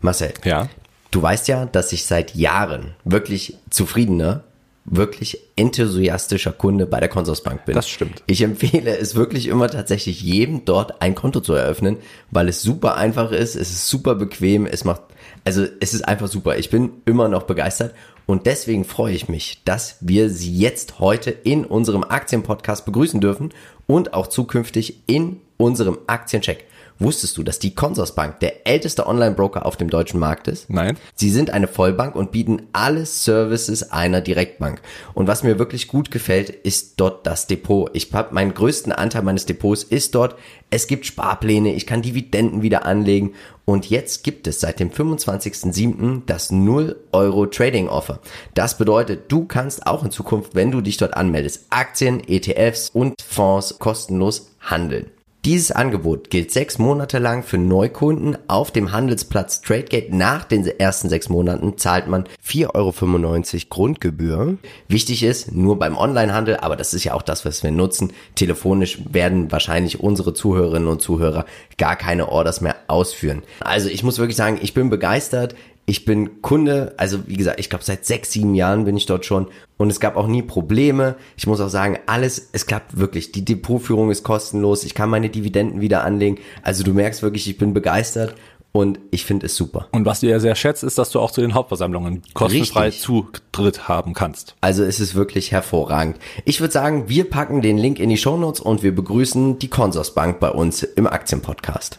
Marcel, Ja. du weißt ja, dass ich seit Jahren wirklich zufriedener, wirklich enthusiastischer Kunde bei der Consorsbank bin. Das stimmt. Ich empfehle es wirklich immer tatsächlich jedem dort ein Konto zu eröffnen, weil es super einfach ist, es ist super bequem, es macht, also es ist einfach super. Ich bin immer noch begeistert und deswegen freue ich mich, dass wir Sie jetzt heute in unserem Aktienpodcast begrüßen dürfen und auch zukünftig in unserem Aktiencheck. Wusstest du, dass die Consorsbank der älteste Online-Broker auf dem deutschen Markt ist? Nein. Sie sind eine Vollbank und bieten alle Services einer Direktbank. Und was mir wirklich gut gefällt, ist dort das Depot. Ich habe meinen größten Anteil meines Depots ist dort. Es gibt Sparpläne, ich kann Dividenden wieder anlegen und jetzt gibt es seit dem 25.07. das 0 Euro Trading Offer. Das bedeutet, du kannst auch in Zukunft, wenn du dich dort anmeldest, Aktien, ETFs und Fonds kostenlos handeln. Dieses Angebot gilt sechs Monate lang für Neukunden auf dem Handelsplatz TradeGate. Nach den ersten sechs Monaten zahlt man 4,95 Euro Grundgebühr. Wichtig ist, nur beim Onlinehandel, aber das ist ja auch das, was wir nutzen. Telefonisch werden wahrscheinlich unsere Zuhörerinnen und Zuhörer gar keine Orders mehr ausführen. Also ich muss wirklich sagen, ich bin begeistert. Ich bin Kunde, also wie gesagt, ich glaube seit sechs, sieben Jahren bin ich dort schon und es gab auch nie Probleme. Ich muss auch sagen, alles, es klappt wirklich. Die Depotführung ist kostenlos, ich kann meine Dividenden wieder anlegen. Also du merkst wirklich, ich bin begeistert und ich finde es super. Und was du ja sehr schätzt, ist, dass du auch zu den Hauptversammlungen kostenfrei Richtig. Zutritt haben kannst. Also es ist wirklich hervorragend. Ich würde sagen, wir packen den Link in die Shownotes und wir begrüßen die Consorsbank bei uns im Aktienpodcast.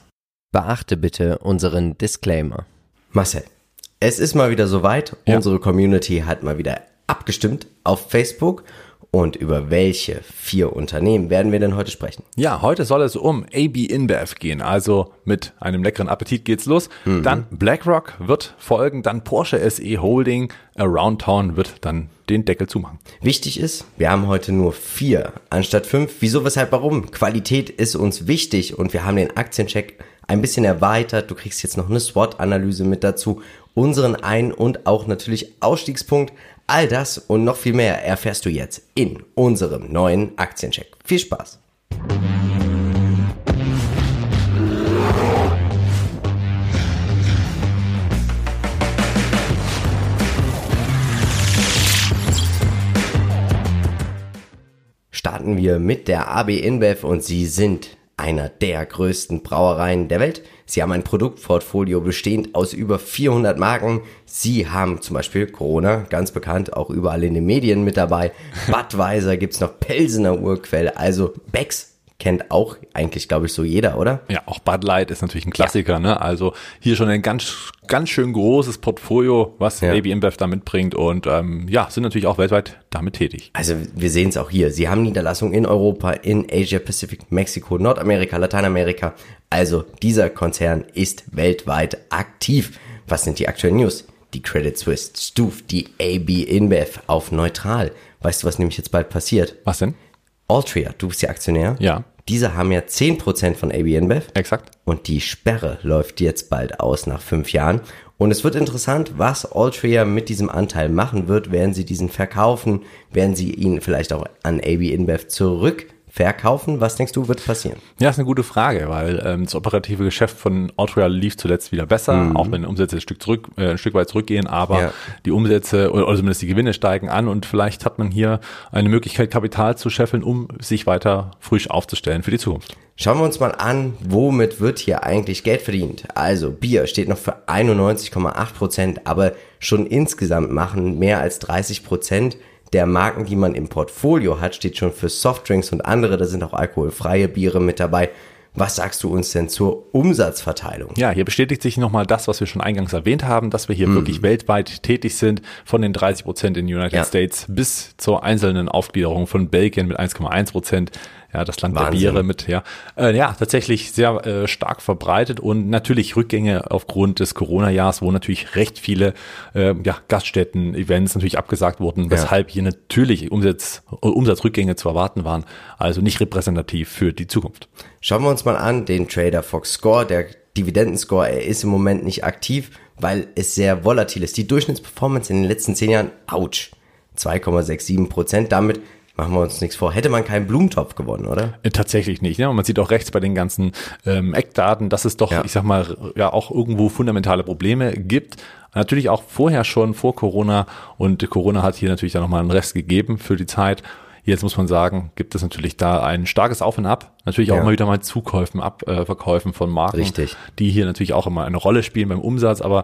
Beachte bitte unseren Disclaimer. Marcel, es ist mal wieder soweit. Ja. Unsere Community hat mal wieder abgestimmt auf Facebook. Und über welche vier Unternehmen werden wir denn heute sprechen? Ja, heute soll es um AB InBev gehen. Also mit einem leckeren Appetit geht's los. Dann BlackRock wird folgen, dann Porsche SE Holding, Aroundtown wird dann den Deckel zumachen. Wichtig ist, wir haben heute nur vier anstatt fünf. Wieso, weshalb, warum? Qualität ist uns wichtig und wir haben den Aktiencheck ein bisschen erweitert. Du kriegst jetzt noch eine SWOT-Analyse mit dazu, unseren Ein- und auch natürlich Ausstiegspunkt. All das und noch viel mehr erfährst du jetzt in unserem neuen Aktiencheck. Viel Spaß! starten wir mit der AB InBev und sie sind einer der größten Brauereien der Welt. Sie haben ein Produktportfolio bestehend aus über 400 Marken. Sie haben zum Beispiel Corona, ganz bekannt, auch überall in den Medien mit dabei. Budweiser gibt's noch Pelsener Urquell, also Becks kennt auch eigentlich, glaube ich, so jeder, oder? Ja, auch Bud Light ist natürlich ein Klassiker, ne? Also hier schon ein ganz, ganz schön großes Portfolio, was Ja. AB InBev da mitbringt und ähm, ja, sind natürlich auch weltweit damit tätig. Also wir sehen es auch hier. Sie haben Niederlassungen in Europa, in Asia Pacific, Mexiko, Nordamerika, Lateinamerika. Also dieser Konzern ist weltweit aktiv. Was sind die aktuellen News? Die Credit Suisse stuft die AB InBev auf neutral. Weißt du, was nämlich jetzt bald passiert? Was denn? Altria, du bist ja Aktionär. Ja. Diese haben ja 10% von AB InBev. Exakt. Und die Sperre läuft jetzt bald aus nach fünf Jahren. Und es wird interessant, was Altria mit diesem Anteil machen wird. Werden sie diesen verkaufen? Werden sie ihn vielleicht auch an AB InBev zurück verkaufen? Was denkst du, wird passieren? Ja, ist eine gute Frage, weil ähm, das operative Geschäft von Altria lief zuletzt wieder besser, auch wenn Umsätze ein Stück zurück, äh, ein Stück weit zurückgehen, aber Ja. die Umsätze oder, oder zumindest die Gewinne steigen an und vielleicht hat man hier eine Möglichkeit, Kapital zu scheffeln, um sich weiter frisch aufzustellen für die Zukunft. Schauen wir uns mal an, womit wird hier eigentlich Geld verdient. Also Bier steht noch für 91,8 Prozent, aber schon insgesamt machen mehr als 30 Prozent der Marken, die man im Portfolio hat, steht schon für Softdrinks und andere. Da sind auch alkoholfreie Biere mit dabei. Was sagst du uns denn zur Umsatzverteilung? Ja, hier bestätigt sich nochmal das, was wir schon eingangs erwähnt haben, dass wir hier wirklich weltweit tätig sind, von den 30 Prozent in den United Ja. States bis zur einzelnen Aufgliederung von Belgien mit 1,1 Prozent. Ja, das Land Wahnsinn. der Biere mit, ja. Äh, ja, tatsächlich sehr äh, stark verbreitet und natürlich Rückgänge aufgrund des Corona-Jahres, wo natürlich recht viele äh, ja, Gaststätten, Events natürlich abgesagt wurden, weshalb hier natürlich Umsatz, äh, Umsatzrückgänge zu erwarten waren, also nicht repräsentativ für die Zukunft. Schauen wir uns mal an, den Trader Fox Score, der Dividendenscore, er ist im Moment nicht aktiv, weil es sehr volatil ist. Die Durchschnittsperformance in den letzten zehn Jahren, ouch, 2,67 Prozent. Damit machen wir uns nichts vor, hätte man keinen Blumentopf gewonnen, oder? Äh, Tatsächlich nicht. Ne? Und man sieht auch rechts bei den ganzen ähm, Eckdaten, dass es doch, Ja. ich sag mal, ja auch irgendwo fundamentale Probleme gibt. Natürlich auch vorher schon, vor Corona. Und Corona hat hier natürlich dann nochmal einen Rest gegeben für die Zeit. Jetzt muss man sagen, gibt es natürlich da ein starkes Auf und Ab. Natürlich auch Ja. mal wieder mal Zukäufen, Abverkäufen äh, von Marken. Richtig. Die hier natürlich auch immer eine Rolle spielen beim Umsatz. Aber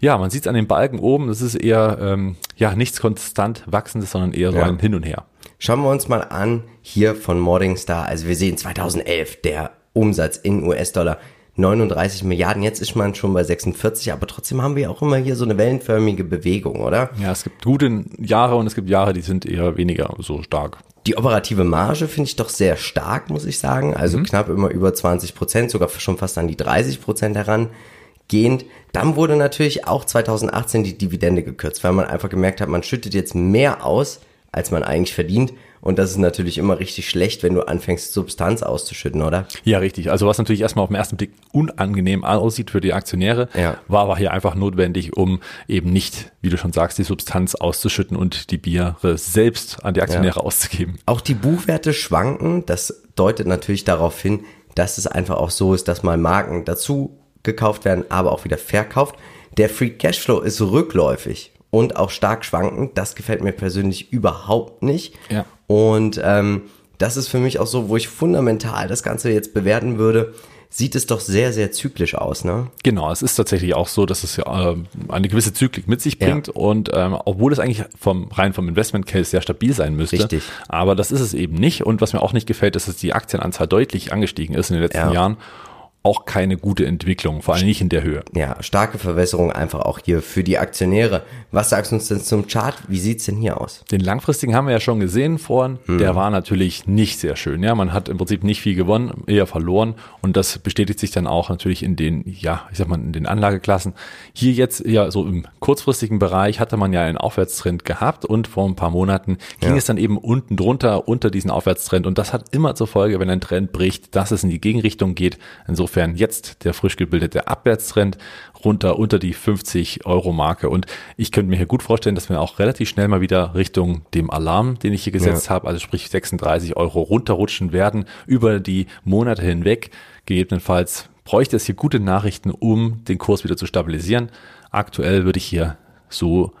ja, man sieht es an den Balken oben. Das ist eher, ähm, ja, nichts konstant wachsendes, sondern eher so Ja. ein Hin und Her. Schauen wir uns mal an, hier von Morningstar, also wir sehen 2011, der Umsatz in US-Dollar 39 Milliarden, jetzt ist man schon bei 46, aber trotzdem haben wir auch immer hier so eine wellenförmige Bewegung, oder? Ja, es gibt gute Jahre und es gibt Jahre, die sind eher weniger so stark. Die operative Marge finde ich doch sehr stark, muss ich sagen. Also knapp immer über 20 Prozent, sogar schon fast an die 30 Prozent herangehend. Dann wurde natürlich auch 2018 die Dividende gekürzt, weil man einfach gemerkt hat, man schüttet jetzt mehr aus, als man eigentlich verdient. Und das ist natürlich immer richtig schlecht, wenn du anfängst, Substanz auszuschütten, oder? Ja, richtig. Also was natürlich erstmal auf den ersten Blick unangenehm aussieht für die Aktionäre, Ja. war aber hier einfach notwendig, um eben nicht, wie du schon sagst, die Substanz auszuschütten und die Biere selbst an die Aktionäre auszugeben. Auch die Buchwerte schwanken. Das deutet natürlich darauf hin, dass es einfach auch so ist, dass mal Marken dazu gekauft werden, aber auch wieder verkauft. Der Free Cashflow ist rückläufig und auch stark schwankend. Das gefällt mir persönlich überhaupt nicht. Ja. Und ähm, das ist für mich auch so, wo ich fundamental das Ganze jetzt bewerten würde, sieht es doch sehr, sehr zyklisch aus, ne? Genau, es ist tatsächlich auch so, dass es ja ähm, eine gewisse Zyklik mit sich Ja. bringt und ähm, obwohl es eigentlich vom rein vom Investment Case sehr stabil sein müsste, Richtig. aber das ist es eben nicht und was mir auch nicht gefällt, ist, dass die Aktienanzahl deutlich angestiegen ist in den letzten Ja. Jahren. Auch keine gute Entwicklung, vor allem nicht in der Höhe. Ja, starke Verwässerung einfach auch hier für die Aktionäre. Was sagst du uns denn zum Chart? Wie sieht's denn hier aus? Den langfristigen haben wir ja schon gesehen vorhin. Der war natürlich nicht sehr schön. Ja, man hat im Prinzip nicht viel gewonnen, eher verloren. Und das bestätigt sich dann auch natürlich in den, ja, ich sag mal, in den Anlageklassen. Hier jetzt ja so im kurzfristigen Bereich hatte man ja einen Aufwärtstrend gehabt und vor ein paar Monaten ging Ja. es dann eben unten drunter unter diesen Aufwärtstrend. Und das hat immer zur Folge, wenn ein Trend bricht, dass es in die Gegenrichtung geht. Insofern jetzt der frisch gebildete Abwärtstrend runter unter die 50 Euro Marke. Und ich könnte mir hier gut vorstellen, dass wir auch relativ schnell mal wieder Richtung dem Alarm, den ich hier gesetzt habe, also sprich 36 Euro runterrutschen werden über die Monate hinweg. Gegebenenfalls bräuchte es hier gute Nachrichten, um den Kurs wieder zu stabilisieren. Aktuell würde ich hier so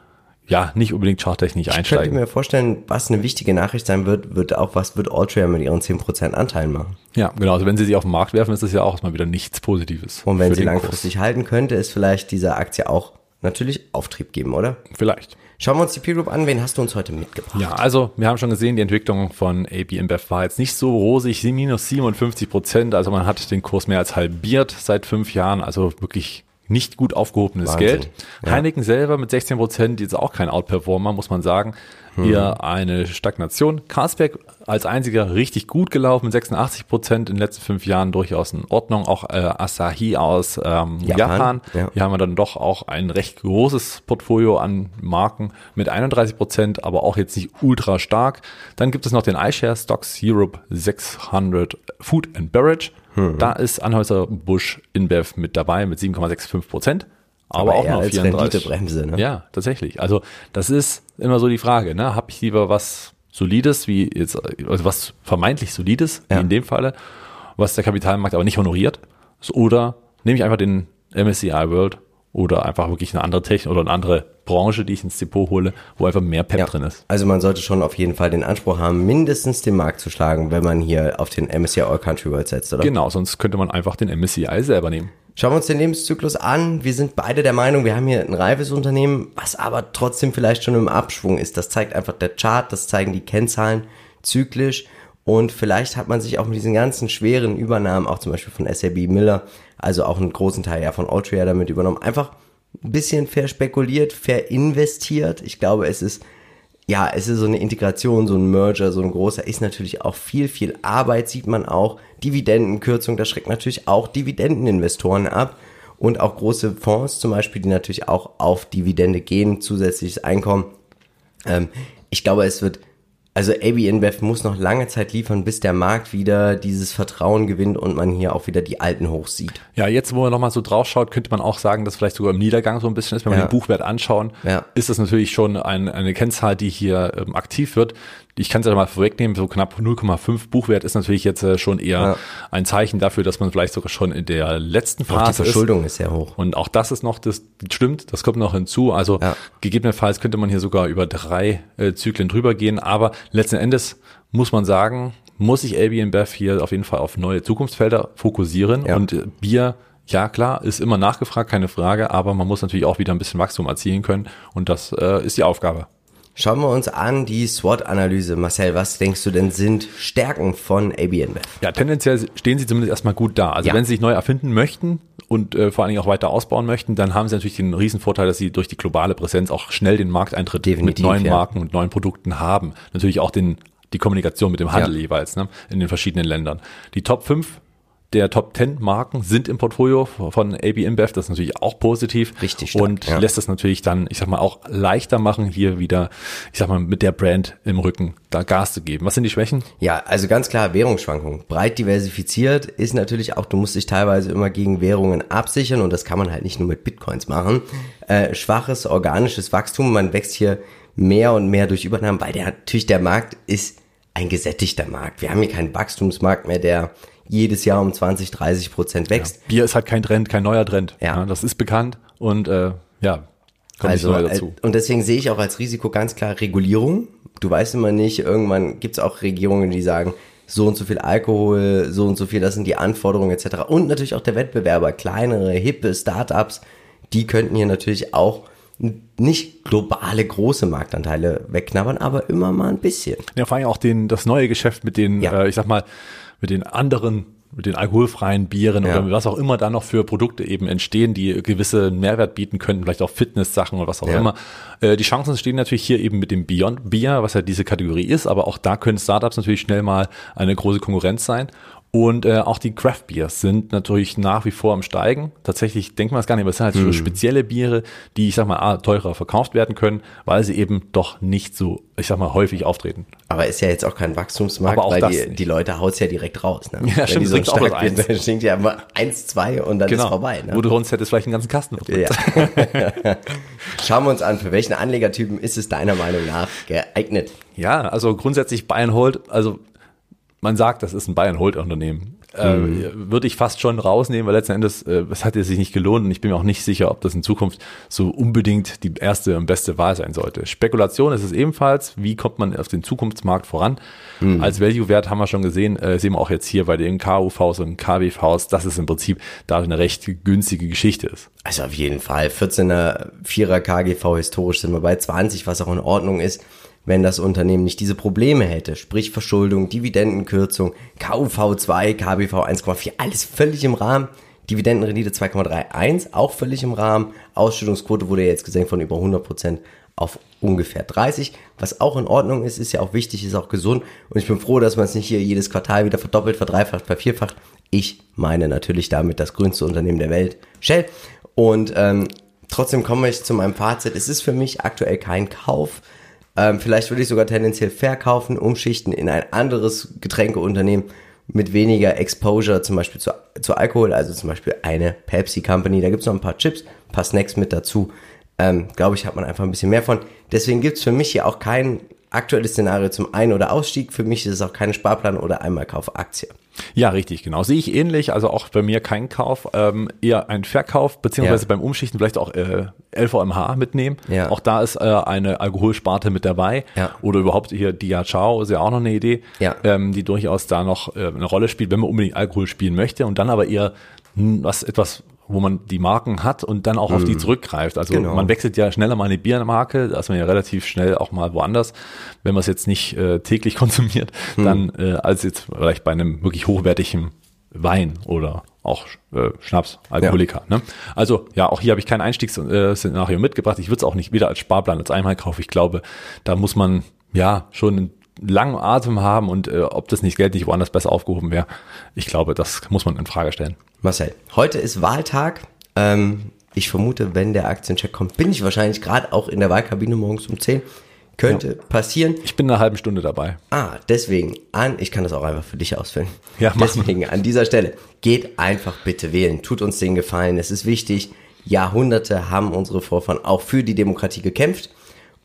ja nicht unbedingt charttechnisch Ich könnte einsteigen. mir vorstellen, was eine wichtige Nachricht sein wird, wird auch, was wird Altria mit ihren 10% Anteilen machen? Ja, genau. Also wenn sie sie auf den Markt werfen, ist das ja auch mal wieder nichts Positives. Und wenn sie langfristig halten, könnte es vielleicht dieser Aktie auch natürlich Auftrieb geben, oder? Kurs. Vielleicht. Schauen wir uns die Peer Group an. Wen hast du uns heute mitgebracht? Ja, also wir haben schon gesehen, die Entwicklung von AB InBev war jetzt nicht so rosig, minus 57 Prozent. Also man hat den Kurs mehr als halbiert seit fünf Jahren, also wirklich nicht gut aufgehobenes Wahnsinn. Geld. Ja. Heineken selber mit 16 Prozent, jetzt auch kein Outperformer, muss man sagen. Hm. Hier eine Stagnation. Carlsberg als einziger richtig gut gelaufen mit 86 Prozent in den letzten fünf Jahren durchaus in Ordnung. Auch äh, Asahi aus ähm, Japan, Japan. ja. Hier haben wir dann doch auch ein recht großes Portfolio an Marken mit 31 Prozent, aber auch jetzt nicht ultra stark. Dann gibt es noch den iShare Stocks Europe 600 Food and Beverage. Hm. Da ist Anhäuser Busch InBev mit dabei mit 7,65 Prozent. Aber, auch eher nur als 34. Renditebremse, ne? Ja, tatsächlich. Also das ist immer so die Frage, ne? Habe ich lieber was Solides, wie jetzt, also was vermeintlich Solides, Ja. wie in dem Falle, was der Kapitalmarkt aber nicht honoriert, oder nehme ich einfach den MSCI World oder einfach wirklich eine andere Technik oder eine andere Branche, die ich ins Depot hole, wo einfach mehr Pep Ja. drin ist. Also man sollte schon auf jeden Fall den Anspruch haben, mindestens den Markt zu schlagen, wenn man hier auf den MSCI All Country World setzt, oder? Genau, sonst könnte man einfach den MSCI selber nehmen. Schauen wir uns den Lebenszyklus an. Wir sind beide der Meinung, wir haben hier ein reifes Unternehmen, was aber trotzdem vielleicht schon im Abschwung ist. Das zeigt einfach der Chart, das zeigen die Kennzahlen zyklisch. Und vielleicht hat man sich auch mit diesen ganzen schweren Übernahmen, auch zum Beispiel von SAB Miller, also auch einen großen Teil ja von Altria damit übernommen, einfach ein bisschen verspekuliert, verinvestiert. Ich glaube, es ist ja, es ist so eine Integration, so ein Merger, so ein großer, ist natürlich auch viel, viel Arbeit, sieht man auch. Dividendenkürzung, das schreckt natürlich auch Dividendeninvestoren ab. Und auch große Fonds zum Beispiel, die natürlich auch auf Dividende gehen, zusätzliches Einkommen. Ähm, ich glaube, es wird Also AB InBev muss noch lange Zeit liefern, bis der Markt wieder dieses Vertrauen gewinnt und man hier auch wieder die Alten hochsieht. Ja, jetzt, wo man nochmal so drauf schaut, könnte man auch sagen, dass vielleicht sogar im Niedergang so ein bisschen ist. Wenn wir Ja. den Buchwert anschauen, Ja. ist das natürlich schon ein, eine Kennzahl, die hier ähm, aktiv wird. Ich kann es ja mal vorwegnehmen, so knapp 0,5 Buchwert ist natürlich jetzt äh, schon eher Ja. ein Zeichen dafür, dass man vielleicht sogar schon in der letzten Auch die Phase ist. Verschuldung ist sehr hoch. Und auch das ist noch, das stimmt, das kommt noch hinzu. Also Ja. gegebenenfalls könnte man hier sogar über drei äh, Zyklen drüber gehen. Aber letzten Endes muss man sagen, muss sich AB InBev hier auf jeden Fall auf neue Zukunftsfelder fokussieren. Ja. Und äh, Bier, ja klar, ist immer nachgefragt, keine Frage. Aber man muss natürlich auch wieder ein bisschen Wachstum erzielen können. Und das äh, ist die Aufgabe. Schauen wir uns an die SWOT-Analyse. Marcel, was denkst du denn sind Stärken von AB InBev? Ja, tendenziell stehen sie zumindest erstmal gut da. Also Ja. wenn sie sich neu erfinden möchten und äh, vor allen Dingen auch weiter ausbauen möchten, dann haben sie natürlich den riesen Vorteil, dass sie durch die globale Präsenz auch schnell den Markteintritt mit Definitiv, neuen ja. Marken und neuen Produkten haben. Natürlich auch den, die Kommunikation mit dem Handel Ja. jeweils ne, in den verschiedenen Ländern. Die Top 5 der Top 10 Marken sind im Portfolio von AB InBev, das ist natürlich auch positiv. Richtig stark, Und ja. lässt es natürlich dann, ich sag mal, auch leichter machen, hier wieder, ich sag mal, mit der Brand im Rücken da Gas zu geben. Was sind die Schwächen? Ja, also ganz klar, Währungsschwankungen. Breit diversifiziert ist natürlich auch, du musst dich teilweise immer gegen Währungen absichern und das kann man halt nicht nur mit Bitcoins machen. Äh, schwaches organisches Wachstum, man wächst hier mehr und mehr durch Übernahmen, weil der natürlich der Markt ist ein gesättigter Markt. Wir haben hier keinen Wachstumsmarkt mehr, der jedes Jahr um 20, 30 Prozent wächst. Bier ist halt kein Trend, kein neuer Trend. Ja. das ist bekannt und äh, ja, kommt Also, nicht äh, dazu. und deswegen sehe ich auch als Risiko ganz klar Regulierung. Du weißt immer nicht, irgendwann gibt es auch Regierungen, die sagen, so und so viel Alkohol, so und so viel, das sind die Anforderungen etc. Und natürlich auch der Wettbewerber, kleinere, hippe Startups, die könnten hier natürlich auch nicht globale große Marktanteile wegknabbern, aber immer mal ein bisschen. Ja, vor allem auch den, das neue Geschäft mit den, Ja. äh, ich sag mal, mit den anderen, mit den alkoholfreien Bieren Ja. oder was auch immer da noch für Produkte eben entstehen, die gewisse Mehrwert bieten könnten, vielleicht auch Fitness-Sachen oder was auch Ja. immer. Äh, die Chancen stehen natürlich hier eben mit dem Beyond Bier, was ja diese Kategorie ist, aber auch da können Startups natürlich schnell mal eine große Konkurrenz sein. Und äh, auch die Craft Beers sind natürlich nach wie vor am Steigen. Tatsächlich denkt man es gar nicht, aber es sind halt Mhm. so spezielle Biere, die, ich sag mal, teurer verkauft werden können, weil sie eben doch nicht so, ich sag mal, häufig auftreten. Aber ist ja jetzt auch kein Wachstumsmarkt, Aber auch weil die, nicht. die Leute haut's ja direkt raus. Ne? Ja, stimmt, die so auch was eins. dann stinkt ja immer eins, zwei und dann ist vorbei. Ne? Wo du sonst hättest vielleicht einen ganzen Kasten verdrückt. Ja. Schauen wir uns an, für welchen Anlegertypen ist es deiner Meinung nach geeignet? Ja, also grundsätzlich Bayern Hold, also man sagt, das ist ein Bayern Hold Unternehmen. Äh, würde ich fast schon rausnehmen, weil letzten Endes, äh, es hat ja sich nicht gelohnt und ich bin mir auch nicht sicher, ob das in Zukunft so unbedingt die erste und beste Wahl sein sollte. Spekulation ist es ebenfalls, wie kommt man auf den Zukunftsmarkt voran? Als Value-Wert haben wir schon gesehen, äh, sehen wir auch jetzt hier bei den KUVs und KWVs, dass es im Prinzip da eine recht günstige Geschichte ist. Also auf jeden Fall. 14er, 4er KGV historisch sind wir bei 20, was auch in Ordnung ist, wenn das Unternehmen nicht diese Probleme hätte. Sprich Verschuldung, Dividendenkürzung, KUV2, KBV 1,4, alles völlig im Rahmen. Dividendenrendite 2,31, auch völlig im Rahmen. Ausschüttungsquote wurde jetzt gesenkt von über 100% auf ungefähr 30, was auch in Ordnung ist, ist ja auch wichtig, ist auch gesund und ich bin froh, dass man es nicht hier jedes Quartal wieder verdoppelt, verdreifacht, vervierfacht. Ich meine natürlich damit das grünste Unternehmen der Welt, Shell. Und ähm, trotzdem komme ich zu meinem Fazit. Es ist für mich aktuell kein Kauf. Ähm, vielleicht würde ich sogar tendenziell verkaufen, umschichten in ein anderes Getränkeunternehmen mit weniger Exposure, zum Beispiel zu, zu Alkohol, also zum Beispiel eine Pepsi Company. Da gibt's noch ein paar Chips, ein paar Snacks mit dazu. Ähm, Glaube ich, hat man einfach ein bisschen mehr von. Deswegen gibt's für mich hier auch kein aktuelles Szenario zum Ein- oder Ausstieg. Für mich ist es auch keine Sparplan oder Einmalkauf-Aktie. Ja, richtig, genau. Sehe ich ähnlich. Also auch bei mir kein Kauf, ähm, eher ein Verkauf, beziehungsweise Ja. beim Umschichten vielleicht auch äh, LVMH mitnehmen. Ja. Auch da ist äh, eine Alkoholsparte mit dabei. Ja. Oder überhaupt hier Dia Ciao ist ja auch noch eine Idee, Ja. ähm, die durchaus da noch äh, eine Rolle spielt, wenn man unbedingt Alkohol spielen möchte und dann aber eher hm, was etwas wo man die Marken hat und dann auch auf die zurückgreift. Also Genau. man wechselt ja schneller mal eine Biermarke, da ist man ja relativ schnell auch mal woanders, wenn man es jetzt nicht äh, täglich konsumiert, dann äh, als jetzt vielleicht bei einem wirklich hochwertigen Wein oder auch äh, Schnaps, Alkoholiker. Ne? Also ja, auch hier habe ich kein Einstiegsszenario mitgebracht. Ich würde es auch nicht wieder als Sparplan, als Einmalkauf. Ich glaube, da muss man ja schon langen Atem haben und äh, ob das nicht Geld nicht woanders besser aufgehoben wäre, ich glaube, das muss man in Frage stellen. Marcel, heute ist Wahltag. Ähm, ich vermute, wenn der Aktiencheck kommt, bin ich wahrscheinlich gerade auch in der Wahlkabine morgens um 10. Könnte ja. passieren. Ich bin in einer halben Stunde dabei. Ah, deswegen an, ich kann das auch einfach für dich ausfüllen. Ja, mach deswegen an dieser Stelle, geht einfach bitte wählen. Tut uns den Gefallen. Es ist wichtig. Jahrhunderte haben unsere Vorfahren auch für die Demokratie gekämpft.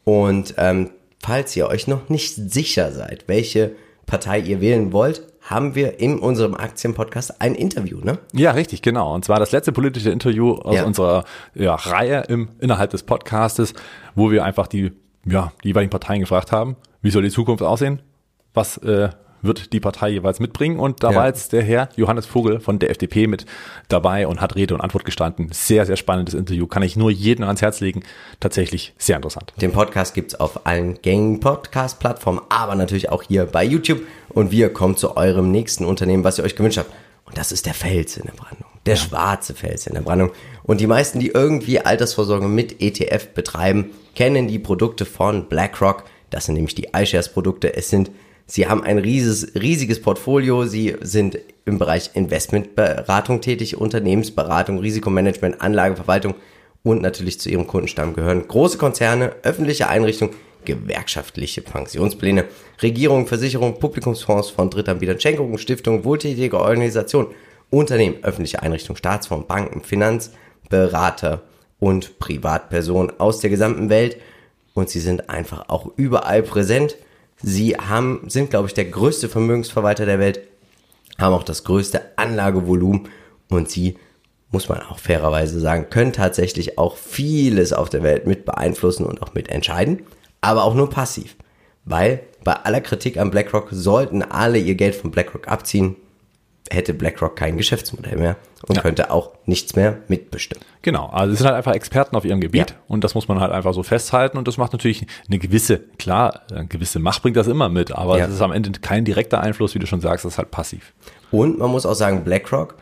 Und ähm, falls ihr euch noch nicht sicher seid, welche Partei ihr wählen wollt, haben wir in unserem Aktienpodcast ein Interview, ne? Ja, richtig, genau. Und zwar das letzte politische Interview aus ja. unserer ja, Reihe im, innerhalb des Podcastes, wo wir einfach die, ja, die jeweiligen Parteien gefragt haben, wie soll die Zukunft aussehen? Was äh, wird die Partei jeweils mitbringen. Und da ja. war jetzt der Herr Johannes Vogel von der FDP mit dabei und hat Rede und Antwort gestanden. Sehr, sehr spannendes Interview. Kann ich nur jedem ans Herz legen. Tatsächlich sehr interessant. Den Podcast gibt's auf allen gängigen Podcast-Plattformen, aber natürlich auch hier bei YouTube. Und wir kommen zu eurem nächsten Unternehmen, was ihr euch gewünscht habt. Und das ist der Fels in der Brandung. Der ja. schwarze Fels in der Brandung. Und die meisten, die irgendwie Altersvorsorge mit ETF betreiben, kennen die Produkte von BlackRock. Das sind nämlich die iShares Produkte. Es sind Sie haben ein riesiges, riesiges Portfolio. Sie sind im Bereich Investmentberatung tätig, Unternehmensberatung, Risikomanagement, Anlageverwaltung und natürlich zu ihrem Kundenstamm gehören große Konzerne, öffentliche Einrichtungen, gewerkschaftliche Pensionspläne, Regierungen, Versicherungen, Publikumsfonds von Drittanbietern, Schenkungen, Stiftungen, wohltätige Organisationen, Unternehmen, öffentliche Einrichtungen, Staatsfonds, Banken, Finanzberater und Privatpersonen aus der gesamten Welt. Und sie sind einfach auch überall präsent. Sie haben, sind, glaube ich, der größte Vermögensverwalter der Welt, haben auch das größte Anlagevolumen und sie, muss man auch fairerweise sagen, können tatsächlich auch vieles auf der Welt mit beeinflussen und auch mit entscheiden, aber auch nur passiv. Weil bei aller Kritik an BlackRock sollten alle ihr Geld von BlackRock abziehen, hätte BlackRock kein Geschäftsmodell mehr und ja. könnte auch nichts mehr mitbestimmen. Genau, also es sind halt einfach Experten auf ihrem Gebiet ja. und das muss man halt einfach so festhalten und das macht natürlich eine gewisse, klar, eine gewisse Macht bringt das immer mit, aber es ist am Ende kein direkter Einfluss, wie du schon sagst, das ist halt passiv. Und man muss auch sagen, BlackRock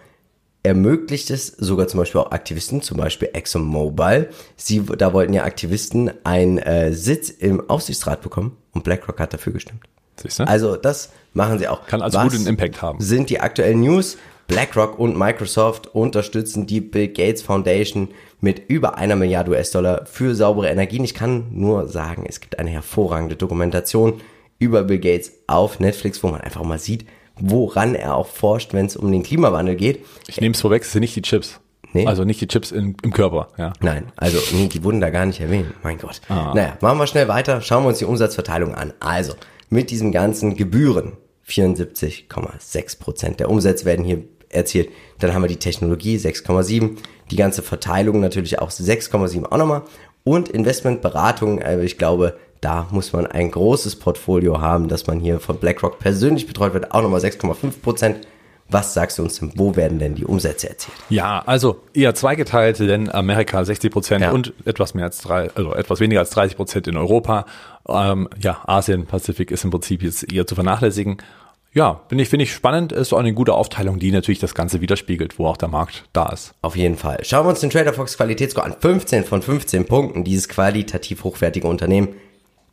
ermöglicht es sogar zum Beispiel auch Aktivisten, zum Beispiel ExxonMobil. Sie, da wollten ja Aktivisten einen äh, Sitz im Aufsichtsrat bekommen und BlackRock hat dafür gestimmt. Siehste? Also das machen sie auch. Kann also Was guten Impact haben. Sind die aktuellen News? BlackRock und Microsoft unterstützen die Bill Gates Foundation mit über einer Milliarde US-Dollar für saubere Energien. Ich kann nur sagen, es gibt eine hervorragende Dokumentation über Bill Gates auf Netflix, wo man einfach mal sieht, woran er auch forscht, wenn es um den Klimawandel geht. Ich nehme es vorweg, es sind nicht die Chips. Nee? Also nicht die Chips in, im Körper, ja. Nein, also nee, die wurden da gar nicht erwähnt. Mein Gott. Ah. Naja, machen wir schnell weiter. Schauen wir uns die Umsatzverteilung an. Also, mit diesen ganzen Gebühren, 74,6 Prozent der Umsätze werden hier erzielt. Dann haben wir die Technologie 6,7, die ganze Verteilung natürlich auch 6,7 auch nochmal. Und Investmentberatung, also ich glaube, da muss man ein großes Portfolio haben, dass man hier von BlackRock persönlich betreut wird, auch nochmal 6,5 Prozent. Was sagst du uns denn, wo werden denn die Umsätze erzielt? Ja, also eher zweigeteilt, denn Amerika 60 Prozent ja. und etwas mehr als drei, also etwas weniger als 30 Prozent in Europa. Ähm, ja, Asien, Pazifik ist im Prinzip jetzt eher zu vernachlässigen. Ja, finde ich, finde ich spannend, ist auch eine gute Aufteilung, die natürlich das Ganze widerspiegelt, wo auch der Markt da ist. Auf jeden Fall. Schauen wir uns den Trader Fox Qualitätsscore an. 15 von 15 Punkten. Dieses qualitativ hochwertige Unternehmen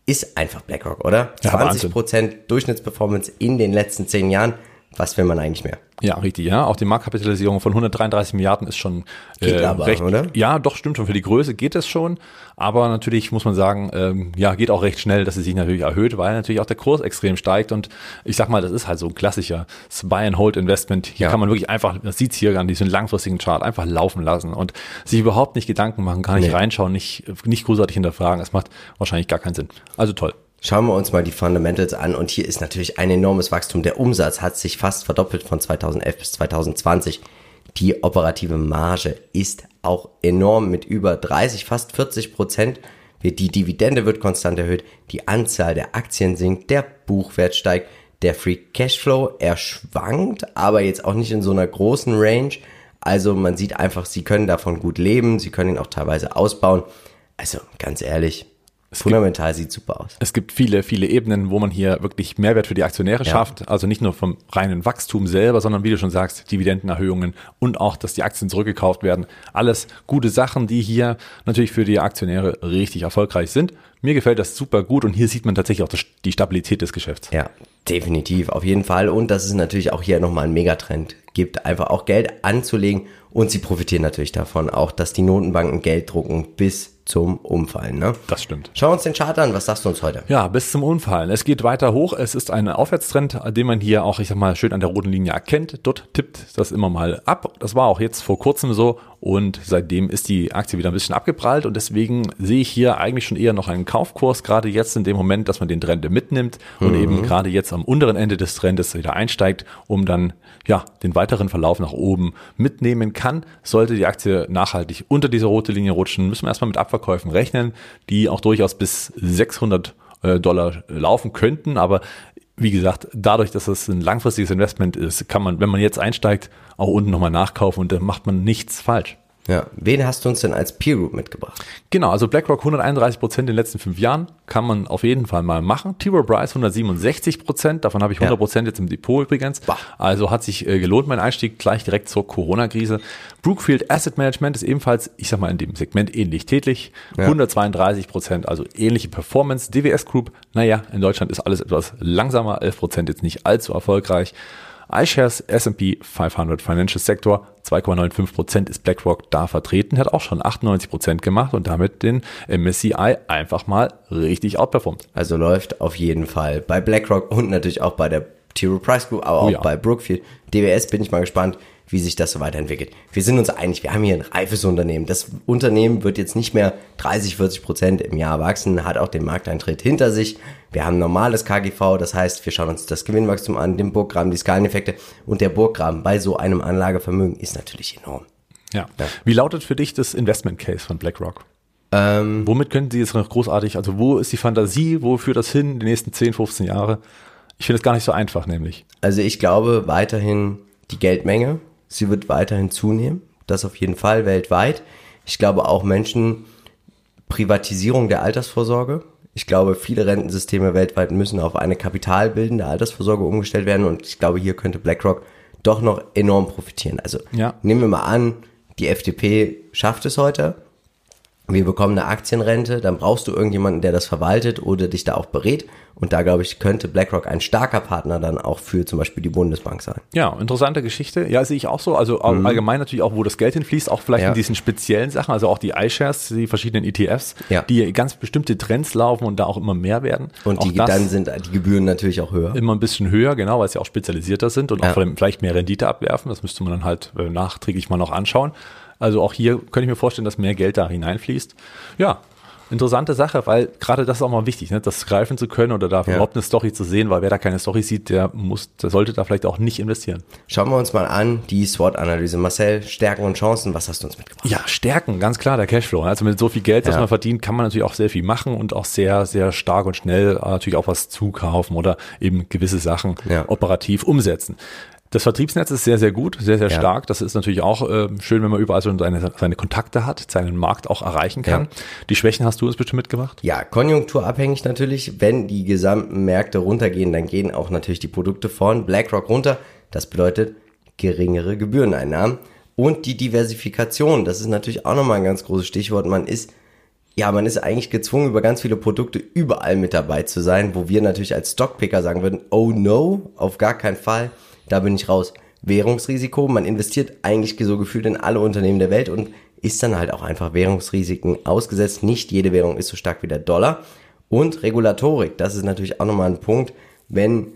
ist einfach BlackRock, oder? Ja, 20 Prozent Durchschnittsperformance in den letzten 10 Jahren. Was will man eigentlich mehr? Ja, richtig, ja. Auch die Marktkapitalisierung von 133 Milliarden ist schon geht äh, aber, recht, oder? Ja, doch, stimmt schon. Für die Größe geht es schon. Aber natürlich muss man sagen, ähm, ja, geht auch recht schnell, dass es sich natürlich erhöht, weil natürlich auch der Kurs extrem steigt. Und ich sag mal, das ist halt so ein klassischer Buy-and-Hold-Investment. Hier ja. kann man wirklich einfach, das sieht's hier an diesem langfristigen Chart, einfach laufen lassen und sich überhaupt nicht Gedanken machen, gar nicht nee. reinschauen, nicht, nicht großartig hinterfragen. Es macht wahrscheinlich gar keinen Sinn. Also toll. Schauen wir uns mal die Fundamentals an und hier ist natürlich ein enormes Wachstum. Der Umsatz hat sich fast verdoppelt von 2011 bis 2020. Die operative Marge ist auch enorm mit über 30, fast 40 Prozent. Die Dividende wird konstant erhöht, die Anzahl der Aktien sinkt, der Buchwert steigt, der Free Cashflow, er schwankt, aber jetzt auch nicht in so einer großen Range. Also man sieht einfach, sie können davon gut leben, sie können ihn auch teilweise ausbauen. Also ganz ehrlich, es Fundamental gibt, sieht super aus. Es gibt viele, viele Ebenen, wo man hier wirklich Mehrwert für die Aktionäre ja. schafft. Also nicht nur vom reinen Wachstum selber, sondern wie du schon sagst, Dividendenerhöhungen und auch, dass die Aktien zurückgekauft werden. Alles gute Sachen, die hier natürlich für die Aktionäre richtig erfolgreich sind. Mir gefällt das super gut und hier sieht man tatsächlich auch die Stabilität des Geschäfts. Ja, Definitiv, auf jeden Fall. Und das ist natürlich auch hier nochmal ein Megatrend gibt, einfach auch Geld anzulegen und sie profitieren natürlich davon auch, dass die Notenbanken Geld drucken bis zum Umfallen. Ne? Das stimmt. Schauen wir uns den Chart an. Was sagst du uns heute? Ja, bis zum Umfallen. Es geht weiter hoch. Es ist ein Aufwärtstrend, den man hier auch, ich sag mal, schön an der roten Linie erkennt. Dort tippt das immer mal ab. Das war auch jetzt vor kurzem so und seitdem ist die Aktie wieder ein bisschen abgeprallt und deswegen sehe ich hier eigentlich schon eher noch einen Kaufkurs, gerade jetzt in dem Moment, dass man den Trend mitnimmt und mhm. eben gerade jetzt am unteren Ende des Trendes wieder einsteigt, um dann ja den weiteren Verlauf nach oben mitnehmen kann. Sollte die Aktie nachhaltig unter diese rote Linie rutschen, müssen wir erstmal mit Abverkäufen rechnen, die auch durchaus bis 600 äh, Dollar laufen könnten, aber wie gesagt, dadurch, dass es ein langfristiges Investment ist, kann man, wenn man jetzt einsteigt, auch unten nochmal nachkaufen und dann macht man nichts falsch. Ja, wen hast du uns denn als Peer Group mitgebracht? Genau, also BlackRock 131 Prozent in den letzten fünf Jahren kann man auf jeden Fall mal machen. T. Rowe Price 167 Prozent, davon habe ich 100 Prozent ja. jetzt im Depot übrigens. Bah. Also hat sich äh, gelohnt mein Einstieg gleich direkt zur Corona-Krise. Brookfield Asset Management ist ebenfalls, ich sag mal, in dem Segment ähnlich tätig. Ja. 132 Prozent, also ähnliche Performance. DWS Group, naja, in Deutschland ist alles etwas langsamer, 11 Prozent jetzt nicht allzu erfolgreich iShares S&P 500 Financial Sector 2,95% ist BlackRock da vertreten, hat auch schon 98% gemacht und damit den MSCI einfach mal richtig outperformt. Also läuft auf jeden Fall bei BlackRock und natürlich auch bei der T. Rowe Price Group, aber oh, auch ja. bei Brookfield. DWS bin ich mal gespannt, wie sich das so weiterentwickelt. Wir sind uns einig, wir haben hier ein reifes Unternehmen. Das Unternehmen wird jetzt nicht mehr 30, 40 Prozent im Jahr wachsen, hat auch den Markteintritt hinter sich. Wir haben normales KGV, das heißt, wir schauen uns das Gewinnwachstum an, den Burggraben, die Skaleneffekte und der Burggraben bei so einem Anlagevermögen ist natürlich enorm. Ja. ja. Wie lautet für dich das Investment Case von BlackRock? Ähm, Womit können Sie jetzt noch großartig, also wo ist die Fantasie, wo führt das hin, die nächsten 10, 15 Jahre? Ich finde es gar nicht so einfach, nämlich. Also ich glaube weiterhin die Geldmenge, Sie wird weiterhin zunehmen. Das auf jeden Fall weltweit. Ich glaube auch Menschen, Privatisierung der Altersvorsorge. Ich glaube, viele Rentensysteme weltweit müssen auf eine kapitalbildende Altersvorsorge umgestellt werden und ich glaube, hier könnte BlackRock doch noch enorm profitieren. Also ja. nehmen wir mal an, die FDP schafft es heute wir bekommen eine Aktienrente, dann brauchst du irgendjemanden, der das verwaltet oder dich da auch berät. Und da, glaube ich, könnte BlackRock ein starker Partner dann auch für zum Beispiel die Bundesbank sein. Ja, interessante Geschichte. Ja, sehe ich auch so. Also mhm. allgemein natürlich auch, wo das Geld hinfließt, auch vielleicht ja. in diesen speziellen Sachen, also auch die iShares, die verschiedenen ETFs, ja. die ganz bestimmte Trends laufen und da auch immer mehr werden. Und die, dann sind die Gebühren natürlich auch höher. Immer ein bisschen höher, genau, weil sie auch spezialisierter sind und ja. auch vielleicht mehr Rendite abwerfen. Das müsste man dann halt äh, nachträglich mal noch anschauen. Also auch hier könnte ich mir vorstellen, dass mehr Geld da hineinfließt. Ja, interessante Sache, weil gerade das ist auch mal wichtig, ne? das greifen zu können oder da ja. überhaupt eine Story zu sehen, weil wer da keine Story sieht, der muss, der sollte da vielleicht auch nicht investieren. Schauen wir uns mal an, die SWOT-Analyse. Marcel, Stärken und Chancen, was hast du uns mitgebracht? Ja, Stärken, ganz klar, der Cashflow. Also mit so viel Geld, das ja. man verdient, kann man natürlich auch sehr viel machen und auch sehr, sehr stark und schnell natürlich auch was zukaufen oder eben gewisse Sachen ja. operativ umsetzen. Das Vertriebsnetz ist sehr, sehr gut, sehr, sehr ja. stark. Das ist natürlich auch äh, schön, wenn man überall so seine, seine Kontakte hat, seinen Markt auch erreichen kann. Ja. Die Schwächen hast du uns bestimmt mitgemacht? Ja, konjunkturabhängig natürlich. Wenn die gesamten Märkte runtergehen, dann gehen auch natürlich die Produkte von BlackRock runter. Das bedeutet geringere Gebühreneinnahmen. Und die Diversifikation, das ist natürlich auch nochmal ein ganz großes Stichwort. Man ist ja, man ist eigentlich gezwungen, über ganz viele Produkte überall mit dabei zu sein, wo wir natürlich als Stockpicker sagen würden, oh no, auf gar keinen Fall da bin ich raus. Währungsrisiko, man investiert eigentlich so gefühlt in alle Unternehmen der Welt und ist dann halt auch einfach Währungsrisiken ausgesetzt. Nicht jede Währung ist so stark wie der Dollar. Und Regulatorik, das ist natürlich auch nochmal ein Punkt, wenn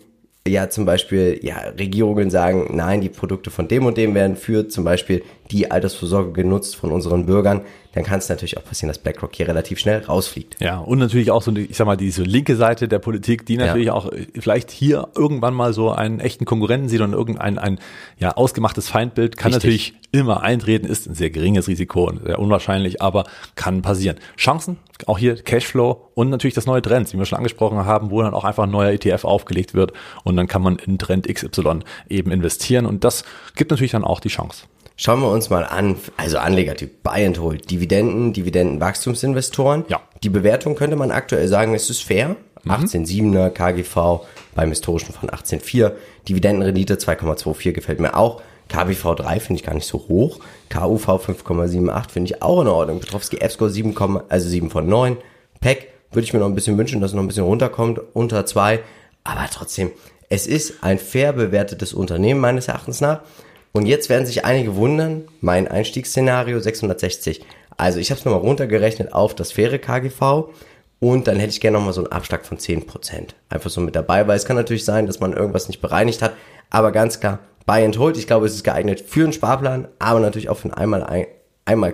ja zum Beispiel ja, Regierungen sagen, nein, die Produkte von dem und dem werden für zum Beispiel die Altersvorsorge genutzt von unseren Bürgern, dann kann es natürlich auch passieren, dass BlackRock hier relativ schnell rausfliegt. Ja, und natürlich auch so, ich sag mal, diese linke Seite der Politik, die natürlich ja. auch äh, vielleicht hier irgendwann mal so einen echten Konkurrenten sieht und irgendein ein ja ausgemachtes Feindbild kann Richtig. natürlich immer eintreten, ist ein sehr geringes Risiko und sehr unwahrscheinlich, aber kann passieren. Chancen, auch hier Cashflow und natürlich das neue Trend, wie wir schon angesprochen haben, wo dann auch einfach ein neuer ETF aufgelegt wird und dann kann man in Trend XY eben investieren und das gibt natürlich dann auch die Chance. Schauen wir uns mal an, also Anlegertyp, Buy and Hold, Dividenden, Dividendenwachstumsinvestoren. Ja. Die Bewertung könnte man aktuell sagen, es ist fair. Mhm. 18,7er KGV beim historischen von 18,4. Dividendenrendite 2,24 gefällt mir auch. KBV 3 finde ich gar nicht so hoch. KUV 5,78 finde ich auch in Ordnung. Petrovski F-Score 7, also 7 von 9. PEC würde ich mir noch ein bisschen wünschen, dass es noch ein bisschen runterkommt, unter 2. Aber trotzdem, Es ist ein fair bewertetes Unternehmen meines Erachtens nach. Und jetzt werden sich einige wundern, mein Einstiegsszenario 660. Also ich habe es nochmal runtergerechnet auf das faire KGV und dann hätte ich gerne nochmal so einen Abschlag von 10%. Einfach so mit dabei, weil es kann natürlich sein, dass man irgendwas nicht bereinigt hat. Aber ganz klar, Buy and Hold, ich glaube, es ist geeignet für einen Sparplan, aber natürlich auch für einen einmal, einmal.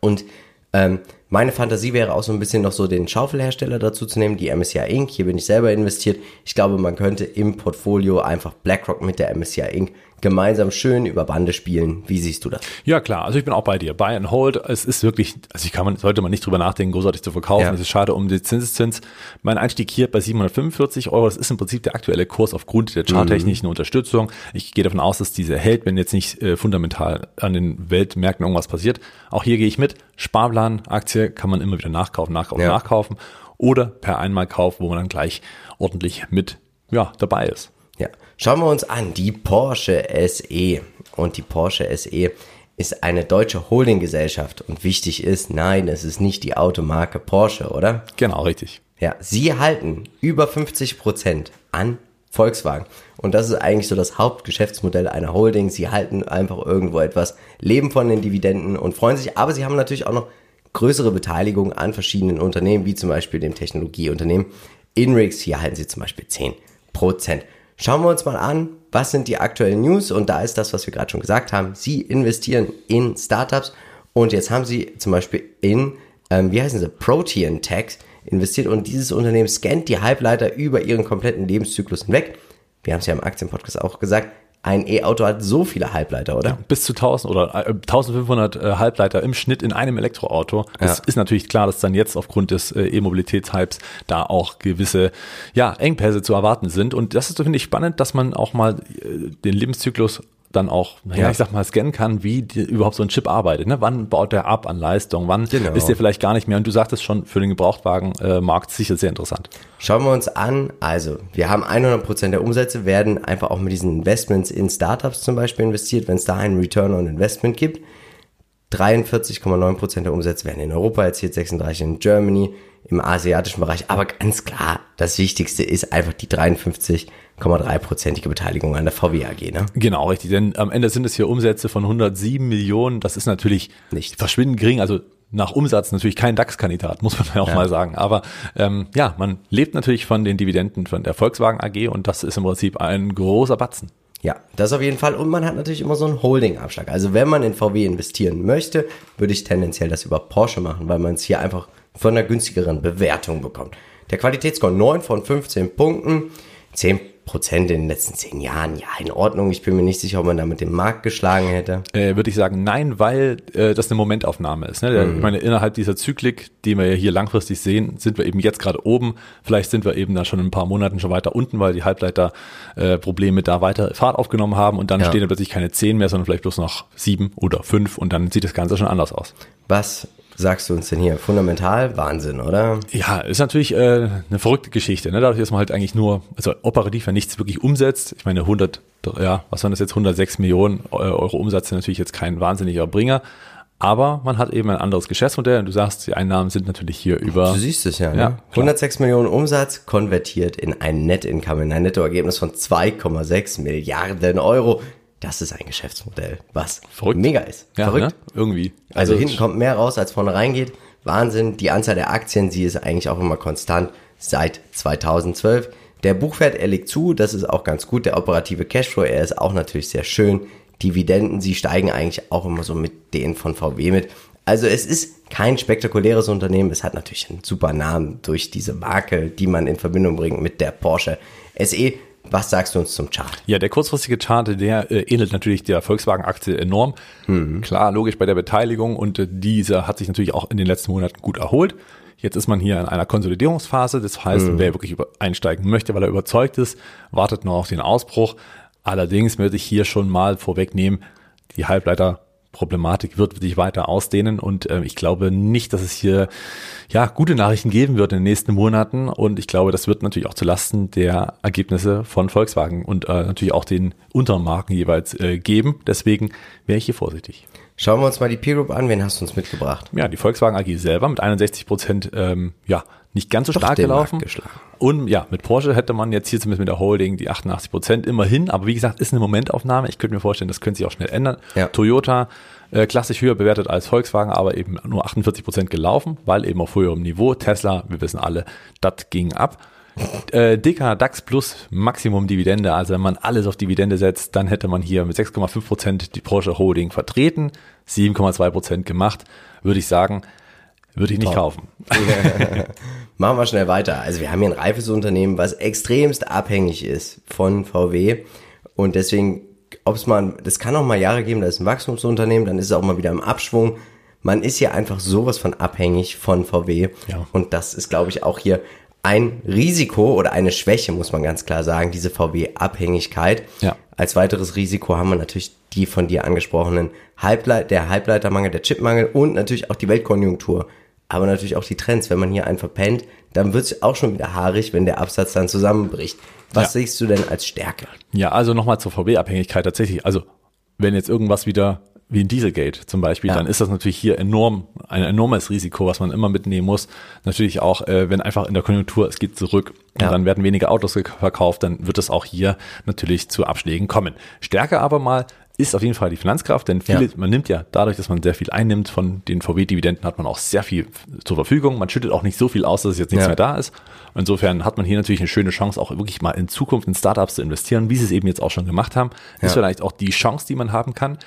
Und ähm, meine Fantasie wäre auch so ein bisschen noch so den Schaufelhersteller dazu zu nehmen, die MSCI Inc. Hier bin ich selber investiert. Ich glaube, man könnte im Portfolio einfach BlackRock mit der MSCI Inc gemeinsam schön über Bande spielen. Wie siehst du das? Ja, klar. Also ich bin auch bei dir. Buy and Hold. Es ist wirklich, also ich kann man, sollte man nicht drüber nachdenken, großartig zu verkaufen. Ja. Es ist schade um den Zinseszins. Mein Einstieg hier bei 745 Euro. Das ist im Prinzip der aktuelle Kurs aufgrund der charttechnischen mhm. Unterstützung. Ich gehe davon aus, dass diese hält, wenn jetzt nicht äh, fundamental an den Weltmärkten irgendwas passiert. Auch hier gehe ich mit. Sparplan, Aktie kann man immer wieder nachkaufen, nachkaufen, ja. nachkaufen. Oder per Einmalkauf, wo man dann gleich ordentlich mit, ja, dabei ist. Ja. Schauen wir uns an, die Porsche SE. Und die Porsche SE ist eine deutsche Holdinggesellschaft. Und wichtig ist, nein, es ist nicht die Automarke Porsche, oder? Genau, richtig. Ja, sie halten über 50 Prozent an Volkswagen. Und das ist eigentlich so das Hauptgeschäftsmodell einer Holding. Sie halten einfach irgendwo etwas, leben von den Dividenden und freuen sich. Aber sie haben natürlich auch noch größere Beteiligung an verschiedenen Unternehmen, wie zum Beispiel dem Technologieunternehmen Inrix. Hier halten sie zum Beispiel 10 Prozent. Schauen wir uns mal an, was sind die aktuellen News und da ist das, was wir gerade schon gesagt haben. Sie investieren in Startups und jetzt haben sie zum Beispiel in, ähm, wie heißen sie, Protein Tech investiert und dieses Unternehmen scannt die Halbleiter über ihren kompletten Lebenszyklus hinweg. Wir haben es ja im Aktienpodcast auch gesagt, ein E-Auto hat so viele Halbleiter, oder? Ja, bis zu 1000 oder äh, 1500 äh, Halbleiter im Schnitt in einem Elektroauto. Das ja. ist natürlich klar, dass dann jetzt aufgrund des äh, E-Mobilitätshypes da auch gewisse ja, Engpässe zu erwarten sind. Und das ist, finde ich, spannend, dass man auch mal äh, den Lebenszyklus dann auch, naja, ja. ich sag mal, scannen kann, wie die, überhaupt so ein Chip arbeitet. Ne? Wann baut der ab an Leistung? Wann genau. ist der vielleicht gar nicht mehr? Und du sagtest schon, für den Gebrauchtwagenmarkt äh, sicher sehr interessant. Schauen wir uns an. Also, wir haben 100 Prozent der Umsätze werden einfach auch mit diesen Investments in Startups zum Beispiel investiert, wenn es da einen Return on Investment gibt. 43,9 Prozent der Umsätze werden in Europa erzielt, 36 in Germany, im asiatischen Bereich. Aber ganz klar, das Wichtigste ist einfach die 53 prozentige Beteiligung an der VW AG, ne? Genau, richtig. Denn am Ende sind es hier Umsätze von 107 Millionen. Das ist natürlich nicht verschwindend gering. Also nach Umsatz natürlich kein DAX-Kandidat, muss man ja auch ja. mal sagen. Aber ähm, ja, man lebt natürlich von den Dividenden von der Volkswagen AG und das ist im Prinzip ein großer Batzen. Ja, das auf jeden Fall. Und man hat natürlich immer so einen Holding-Abschlag. Also wenn man in VW investieren möchte, würde ich tendenziell das über Porsche machen, weil man es hier einfach von einer günstigeren Bewertung bekommt. Der Qualitätsscore 9 von 15 Punkten, 10 Prozent in den letzten zehn Jahren, ja, in Ordnung. Ich bin mir nicht sicher, ob man damit den Markt geschlagen hätte. Äh, Würde ich sagen, nein, weil äh, das eine Momentaufnahme ist. Ne? Mhm. Ich meine, innerhalb dieser Zyklik, die wir ja hier langfristig sehen, sind wir eben jetzt gerade oben. Vielleicht sind wir eben da schon in ein paar Monaten schon weiter unten, weil die Halbleiterprobleme äh, da weiter Fahrt aufgenommen haben und dann ja. stehen da plötzlich keine zehn mehr, sondern vielleicht bloß noch sieben oder fünf und dann sieht das Ganze schon anders aus. Was sagst du uns denn hier? Fundamental Wahnsinn, oder? Ja, ist natürlich äh, eine verrückte Geschichte. Ne? Dadurch, dass man halt eigentlich nur, also operativ ja nichts wirklich umsetzt. Ich meine, 100, ja, was waren das jetzt? 106 Millionen Euro Umsatz sind natürlich jetzt kein wahnsinniger Bringer. Aber man hat eben ein anderes Geschäftsmodell und du sagst, die Einnahmen sind natürlich hier über. Du siehst es ja, ne? Ja, 106 Millionen Umsatz konvertiert in ein Net-Income, in ein Nettoergebnis von 2,6 Milliarden Euro. Das ist ein Geschäftsmodell, was Verrückt. mega ist. Ja, Verrückt. Ne? Irgendwie. Also, also hinten kommt mehr raus, als vorne reingeht. Wahnsinn. Die Anzahl der Aktien, sie ist eigentlich auch immer konstant seit 2012. Der Buchwert, er liegt zu, das ist auch ganz gut. Der operative Cashflow, er ist auch natürlich sehr schön. Dividenden, sie steigen eigentlich auch immer so mit denen von VW mit. Also es ist kein spektakuläres Unternehmen. Es hat natürlich einen super Namen durch diese Marke, die man in Verbindung bringt mit der Porsche SE. Was sagst du uns zum Chart? Ja, der kurzfristige Chart, der äh, ähnelt natürlich der Volkswagen-Aktie enorm. Mhm. Klar, logisch bei der Beteiligung und äh, dieser hat sich natürlich auch in den letzten Monaten gut erholt. Jetzt ist man hier in einer Konsolidierungsphase. Das heißt, mhm. wer wirklich einsteigen möchte, weil er überzeugt ist, wartet noch auf den Ausbruch. Allerdings würde ich hier schon mal vorwegnehmen, die Halbleiter Problematik wird sich weiter ausdehnen und äh, ich glaube nicht, dass es hier ja gute Nachrichten geben wird in den nächsten Monaten und ich glaube, das wird natürlich auch zulasten der Ergebnisse von Volkswagen und äh, natürlich auch den Untermarken jeweils äh, geben. Deswegen wäre ich hier vorsichtig. Schauen wir uns mal die Peer Group an. Wen hast du uns mitgebracht? Ja, die Volkswagen AG selber mit 61 Prozent, ähm, ja, nicht ganz so Doch stark gelaufen. Und ja, mit Porsche hätte man jetzt hier zumindest mit der Holding die 88 Prozent immerhin. Aber wie gesagt, ist eine Momentaufnahme. Ich könnte mir vorstellen, das könnte sich auch schnell ändern. Ja. Toyota äh, klassisch höher bewertet als Volkswagen, aber eben nur 48 Prozent gelaufen, weil eben auf höherem Niveau. Tesla, wir wissen alle, das ging ab. Äh, dicker DAX plus Maximum Dividende, also wenn man alles auf Dividende setzt, dann hätte man hier mit 6,5 Prozent die Porsche Holding vertreten, 7,2 Prozent gemacht, würde ich sagen, würde ich nicht Top. kaufen. Machen wir schnell weiter. Also wir haben hier ein reifes Unternehmen, was extremst abhängig ist von VW und deswegen, ob es mal, das kann auch mal Jahre geben, da ist ein Wachstumsunternehmen, dann ist es auch mal wieder im Abschwung. Man ist hier einfach sowas von abhängig von VW ja. und das ist, glaube ich, auch hier ein Risiko oder eine Schwäche, muss man ganz klar sagen, diese VW-Abhängigkeit. Ja. Als weiteres Risiko haben wir natürlich die von dir angesprochenen Halbleit der Halbleitermangel, der Chipmangel und natürlich auch die Weltkonjunktur. Aber natürlich auch die Trends. Wenn man hier einen verpennt, dann wird es auch schon wieder haarig, wenn der Absatz dann zusammenbricht. Was ja. siehst du denn als Stärke? Ja, also nochmal zur VW-Abhängigkeit tatsächlich. Also wenn jetzt irgendwas wieder wie ein Dieselgate zum Beispiel, ja. dann ist das natürlich hier enorm, ein enormes Risiko, was man immer mitnehmen muss. Natürlich auch, äh, wenn einfach in der Konjunktur es geht zurück ja. und dann werden weniger Autos verkauft, dann wird es auch hier natürlich zu Abschlägen kommen. Stärker aber mal ist auf jeden Fall die Finanzkraft, denn viele, ja. man nimmt ja dadurch, dass man sehr viel einnimmt von den VW-Dividenden, hat man auch sehr viel zur Verfügung. Man schüttet auch nicht so viel aus, dass es jetzt nichts ja. mehr da ist. Insofern hat man hier natürlich eine schöne Chance, auch wirklich mal in Zukunft in Startups zu investieren, wie sie es eben jetzt auch schon gemacht haben. Ja. Ist vielleicht auch die Chance, die man haben kann.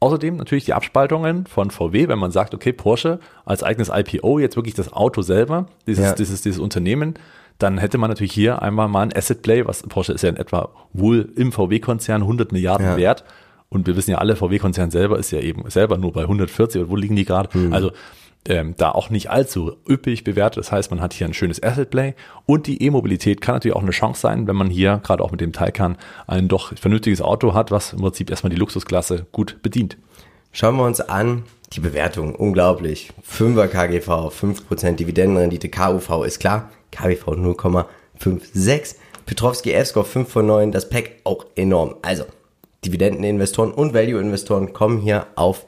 Außerdem natürlich die Abspaltungen von VW, wenn man sagt, okay, Porsche als eigenes IPO, jetzt wirklich das Auto selber, dieses, ja. dieses, dieses Unternehmen, dann hätte man natürlich hier einmal mal ein Asset Play, was Porsche ist ja in etwa wohl im VW-Konzern 100 Milliarden ja. wert. Und wir wissen ja alle, VW-Konzern selber ist ja eben selber nur bei 140 oder wo liegen die gerade? Mhm. Also ähm, da auch nicht allzu üppig bewertet. Das heißt, man hat hier ein schönes Asset Play und die E-Mobilität kann natürlich auch eine Chance sein, wenn man hier gerade auch mit dem Taycan ein doch vernünftiges Auto hat, was im Prinzip erstmal die Luxusklasse gut bedient. Schauen wir uns an, die Bewertung, unglaublich. 5er KGV, 5% Dividendenrendite, KUV ist klar, KWV 0,56. Petrovski F-Score 5 von 9, das Pack auch enorm. Also, Dividendeninvestoren und Value-Investoren kommen hier auf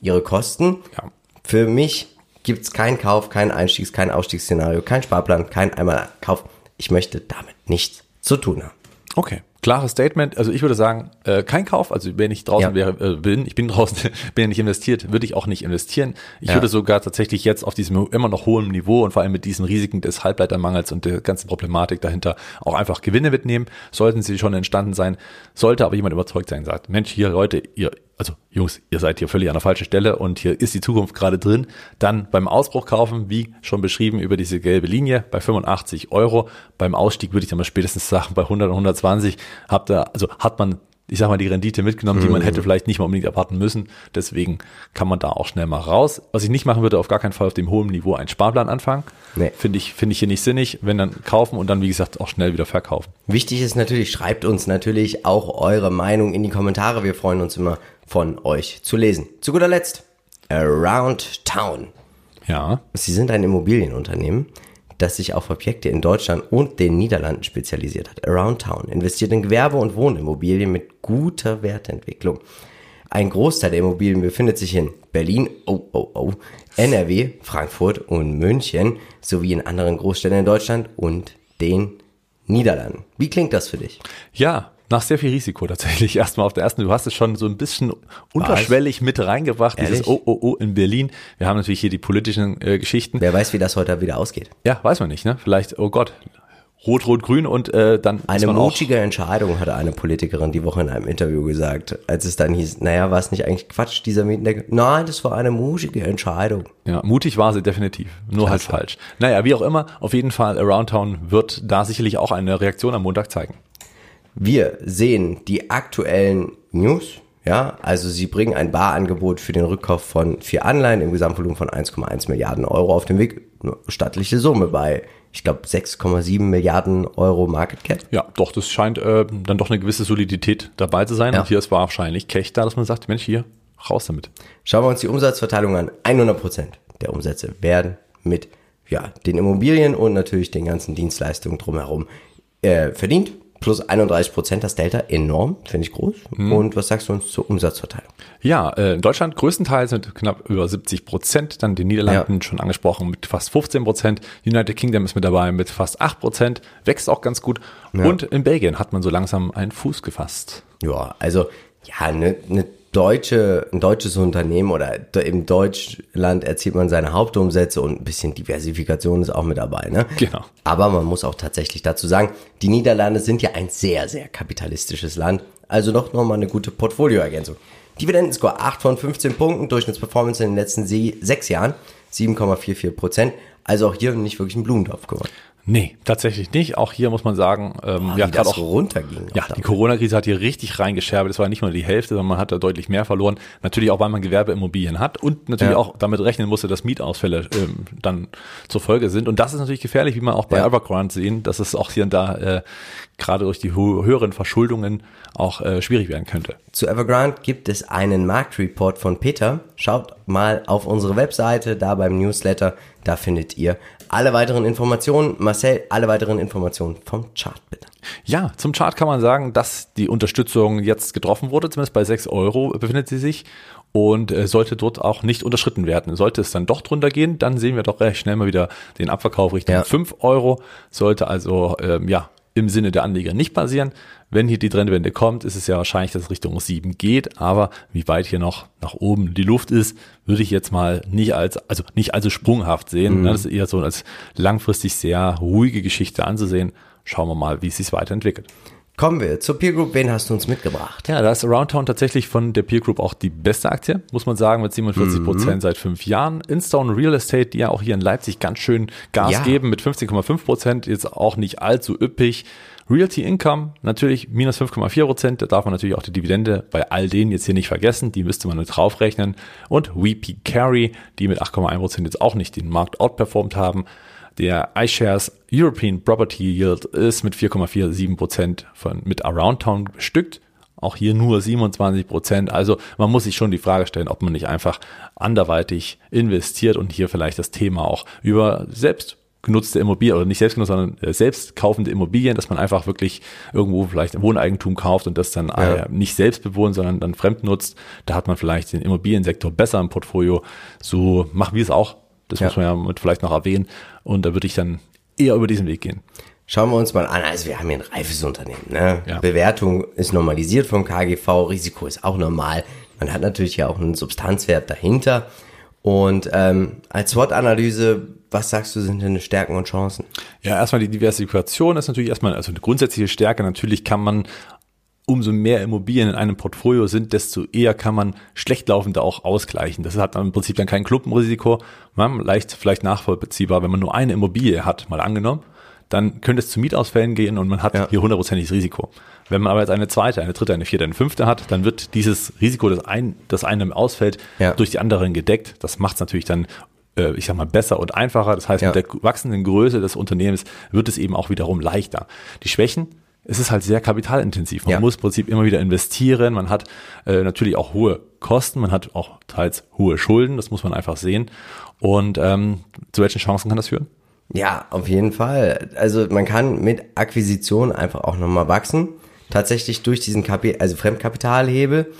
ihre Kosten. Ja. Für mich gibt es keinen Kauf, kein Einstiegs-, kein Ausstiegsszenario, kein Sparplan, kein Einmalkauf. Ich möchte damit nichts zu tun haben. Okay. Klares Statement. Also ich würde sagen, äh, kein Kauf. Also wenn ich draußen ja. wäre, äh, bin, ich bin draußen, bin ja nicht investiert, würde ich auch nicht investieren. Ich ja. würde sogar tatsächlich jetzt auf diesem immer noch hohen Niveau und vor allem mit diesen Risiken des Halbleitermangels und der ganzen Problematik dahinter auch einfach Gewinne mitnehmen. Sollten sie schon entstanden sein. Sollte aber jemand überzeugt sein, sagt, Mensch, hier Leute, ihr, also Jungs, ihr seid hier völlig an der falschen Stelle und hier ist die Zukunft gerade drin, dann beim Ausbruch kaufen, wie schon beschrieben, über diese gelbe Linie bei 85 Euro. Beim Ausstieg würde ich dann mal spätestens sagen, bei 100 und 120 habt ihr, also hat man ich sag mal, die Rendite mitgenommen, die man hätte mhm. vielleicht nicht mal unbedingt erwarten müssen. Deswegen kann man da auch schnell mal raus. Was ich nicht machen würde, auf gar keinen Fall auf dem hohen Niveau einen Sparplan anfangen. Nee. Finde ich, finde ich hier nicht sinnig. Wenn dann kaufen und dann, wie gesagt, auch schnell wieder verkaufen. Wichtig ist natürlich, schreibt uns natürlich auch eure Meinung in die Kommentare. Wir freuen uns immer von euch zu lesen. Zu guter Letzt, Around Town. Ja. Sie sind ein Immobilienunternehmen das sich auf Objekte in Deutschland und den Niederlanden spezialisiert hat. Around Town investiert in Gewerbe- und Wohnimmobilien mit guter Wertentwicklung. Ein Großteil der Immobilien befindet sich in Berlin, oh, oh, oh, NRW, Frankfurt und München sowie in anderen Großstädten in Deutschland und den Niederlanden. Wie klingt das für dich? Ja, nach sehr viel Risiko tatsächlich. Erstmal auf der ersten, du hast es schon so ein bisschen unterschwellig mit reingebracht, Ehrlich? dieses Oh, oh, oh in Berlin. Wir haben natürlich hier die politischen äh, Geschichten. Wer weiß, wie das heute wieder ausgeht. Ja, weiß man nicht, ne? Vielleicht, oh Gott, Rot, Rot, Grün und äh, dann. Eine mutige Entscheidung hatte eine Politikerin die Woche in einem Interview gesagt, als es dann hieß, naja, war es nicht eigentlich Quatsch, dieser Mietendeckel? Nein, das war eine mutige Entscheidung. Ja, mutig war sie definitiv, nur halt Klasse. halt falsch. Naja, wie auch immer, auf jeden Fall, Around Town wird da sicherlich auch eine Reaktion am Montag zeigen. Wir sehen die aktuellen News. Ja, also sie bringen ein Barangebot für den Rückkauf von vier Anleihen im Gesamtvolumen von 1,1 Milliarden Euro auf dem Weg. Eine stattliche Summe bei, ich glaube, 6,7 Milliarden Euro Market Cap. Ja, doch, das scheint äh, dann doch eine gewisse Solidität dabei zu sein. Ja. Und hier ist wahrscheinlich Cash da, dass man sagt, Mensch, hier, raus damit. Schauen wir uns die Umsatzverteilung an. 100 Prozent der Umsätze werden mit ja, den Immobilien und natürlich den ganzen Dienstleistungen drumherum äh, verdient plus 31 Prozent das Delta, enorm, finde ich groß. Mhm. Und was sagst du uns zur Umsatzverteilung? Ja, äh, in Deutschland größtenteils mit knapp über 70 Prozent, dann den Niederlanden ja. schon angesprochen mit fast 15 Prozent, United Kingdom ist mit dabei mit fast 8 Prozent, wächst auch ganz gut ja. und in Belgien hat man so langsam einen Fuß gefasst. Ja, also ja, eine ne deutsche, ein deutsches Unternehmen oder im Deutschland erzielt man seine Hauptumsätze und ein bisschen Diversifikation ist auch mit dabei, ne? Genau. Aber man muss auch tatsächlich dazu sagen, die Niederlande sind ja ein sehr, sehr kapitalistisches Land. Also doch nochmal eine gute Portfolioergänzung. Dividendenscore 8 von 15 Punkten, Durchschnittsperformance in den letzten sechs Jahren 7,44 Prozent. Also auch hier nicht wirklich ein Blumentopf geworden. Nee, tatsächlich nicht. Auch hier muss man sagen, ähm, oh, ja, gerade auch runterging. Ja, die Corona-Krise hat hier richtig reingescherbelt. Es war nicht nur die Hälfte, sondern man hat da deutlich mehr verloren. Natürlich auch, weil man Gewerbeimmobilien hat und natürlich ja. auch damit rechnen musste, dass Mietausfälle ähm, dann zur Folge sind. Und das ist natürlich gefährlich, wie man auch bei ja. Evergrande sehen, dass es auch hier und da äh, gerade durch die höheren Verschuldungen auch äh, schwierig werden könnte. Zu Evergrande gibt es einen Marktreport von Peter. Schaut mal auf unsere Webseite, da beim Newsletter, da findet ihr alle weiteren Informationen, Marcel, alle weiteren Informationen vom Chart bitte. Ja, zum Chart kann man sagen, dass die Unterstützung jetzt getroffen wurde, zumindest bei 6 Euro befindet sie sich und äh, sollte dort auch nicht unterschritten werden. Sollte es dann doch drunter gehen, dann sehen wir doch recht schnell mal wieder den Abverkauf Richtung ja. 5 Euro. Sollte also ähm, ja im Sinne der Anleger nicht passieren. Wenn hier die Trendwende kommt, ist es ja wahrscheinlich, dass es Richtung 7 geht, aber wie weit hier noch nach oben die Luft ist, würde ich jetzt mal nicht als, also nicht allzu sprunghaft sehen. Mhm. Das ist eher so als langfristig sehr ruhige Geschichte anzusehen. Schauen wir mal, wie es sich weiterentwickelt. Kommen wir zur Peer Group. Wen hast du uns mitgebracht? Ja, da ist Aroundtown tatsächlich von der Peer Group auch die beste Aktie, muss man sagen, mit 47 Prozent mhm. seit fünf Jahren. Instone Real Estate, die ja auch hier in Leipzig ganz schön Gas ja. geben mit 15,5 Prozent, jetzt auch nicht allzu üppig. Realty Income natürlich minus 5,4 Prozent. Da darf man natürlich auch die Dividende bei all denen jetzt hier nicht vergessen. Die müsste man mit draufrechnen. Und VP Carry, die mit 8,1 Prozent jetzt auch nicht den Markt outperformt haben. Der iShares European Property Yield ist mit 4,47 Prozent von, mit Aroundtown bestückt. Auch hier nur 27 Prozent. Also man muss sich schon die Frage stellen, ob man nicht einfach anderweitig investiert und hier vielleicht das Thema auch über selbst genutzte Immobilien oder nicht selbst genutzt, sondern äh, selbst kaufende Immobilien, dass man einfach wirklich irgendwo vielleicht ein Wohneigentum kauft und das dann ja. Äh, nicht selbst bewohnt, sondern dann fremd nutzt. Da hat man vielleicht den Immobiliensektor besser im Portfolio. So machen wir es auch. Das ja. muss man ja mit vielleicht noch erwähnen. Und da würde ich dann eher über diesen Weg gehen. Schauen wir uns mal an. Also wir haben hier ein reifes Unternehmen. Ne? Ja. Bewertung ist normalisiert vom KGV, Risiko ist auch normal. Man hat natürlich ja auch einen Substanzwert dahinter. Und ähm, als SWOT-Analyse, was sagst du, sind denn Stärken und Chancen? Ja, erstmal die Diversifikation ist natürlich erstmal, also eine grundsätzliche Stärke. Natürlich kann man umso mehr Immobilien in einem Portfolio sind, desto eher kann man schlecht laufende auch ausgleichen. Das hat dann im Prinzip dann kein Klumpenrisiko. Man, leicht vielleicht nachvollziehbar, wenn man nur eine Immobilie hat, mal angenommen, dann könnte es zu Mietausfällen gehen und man hat ja. hier hundertprozentiges Risiko. Wenn man aber jetzt eine zweite, eine dritte, eine vierte, eine fünfte hat, dann wird dieses Risiko, das, ein, das einem ausfällt, ja. durch die anderen gedeckt. Das macht es natürlich dann ich sag mal, besser und einfacher. Das heißt, ja. mit der wachsenden Größe des Unternehmens wird es eben auch wiederum leichter. Die Schwächen es ist halt sehr kapitalintensiv. Man ja. muss im Prinzip immer wieder investieren. Man hat äh, natürlich auch hohe Kosten, man hat auch teils hohe Schulden, das muss man einfach sehen. Und ähm, zu welchen Chancen kann das führen? Ja, auf jeden Fall. Also man kann mit Akquisition einfach auch nochmal wachsen. Tatsächlich durch diesen Kapi also Fremdkapitalhebel.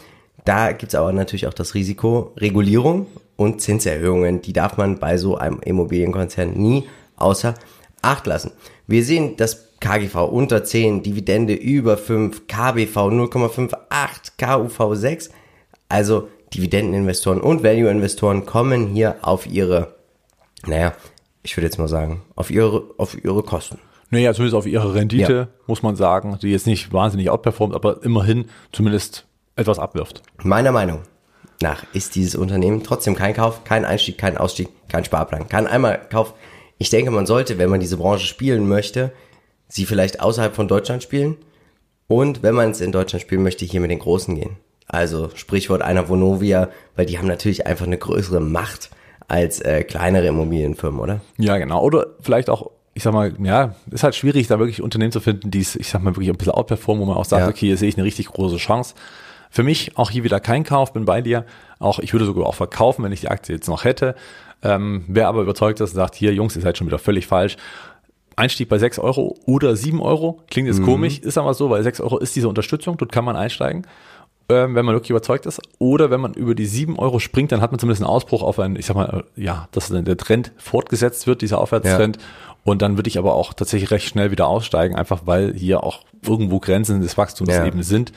Da gibt's aber natürlich auch das Risiko Regulierung und Zinserhöhungen. Die darf man bei so einem Immobilienkonzern nie außer Acht lassen. Wir sehen, dass KGV unter 10, Dividende über 5, KBV 0,58, KUV 6. Also Dividendeninvestoren und Value-Investoren kommen hier auf ihre, naja, ich würde jetzt mal sagen, auf ihre, auf ihre Kosten. Naja, zumindest auf ihre Rendite, ja. muss man sagen, die jetzt nicht wahnsinnig outperformt, aber immerhin zumindest etwas abwirft. Meiner Meinung nach ist dieses Unternehmen trotzdem kein Kauf, kein Einstieg, kein Ausstieg, kein Sparplan. Kein einmal Kauf. Ich denke, man sollte, wenn man diese Branche spielen möchte, sie vielleicht außerhalb von Deutschland spielen und wenn man es in Deutschland spielen möchte, hier mit den Großen gehen. Also Sprichwort einer Vonovia, weil die haben natürlich einfach eine größere Macht als äh, kleinere Immobilienfirmen, oder? Ja, genau. Oder vielleicht auch, ich sag mal, ja, ist halt schwierig, da wirklich Unternehmen zu finden, die es, ich sag mal, wirklich ein bisschen outperformen, wo man auch sagt, ja. okay, hier sehe ich eine richtig große Chance. Für mich auch hier wieder kein Kauf, bin bei dir. Auch ich würde sogar auch verkaufen, wenn ich die Aktie jetzt noch hätte. Ähm, wer aber überzeugt ist und sagt, hier Jungs, ihr seid schon wieder völlig falsch, Einstieg bei 6 Euro oder 7 Euro. Klingt jetzt mhm. komisch, ist aber so, weil 6 Euro ist diese Unterstützung, dort kann man einsteigen. ähm, wenn man wirklich überzeugt ist. Oder wenn man über die 7 Euro springt, dann hat man zumindest einen Ausbruch auf einen, ich sag mal, äh, ja, dass der Trend fortgesetzt wird, dieser Aufwärtstrend. Ja. Und dann würde ich aber auch tatsächlich recht schnell wieder aussteigen, einfach weil hier auch irgendwo Grenzen des Wachstums ja. eben sind,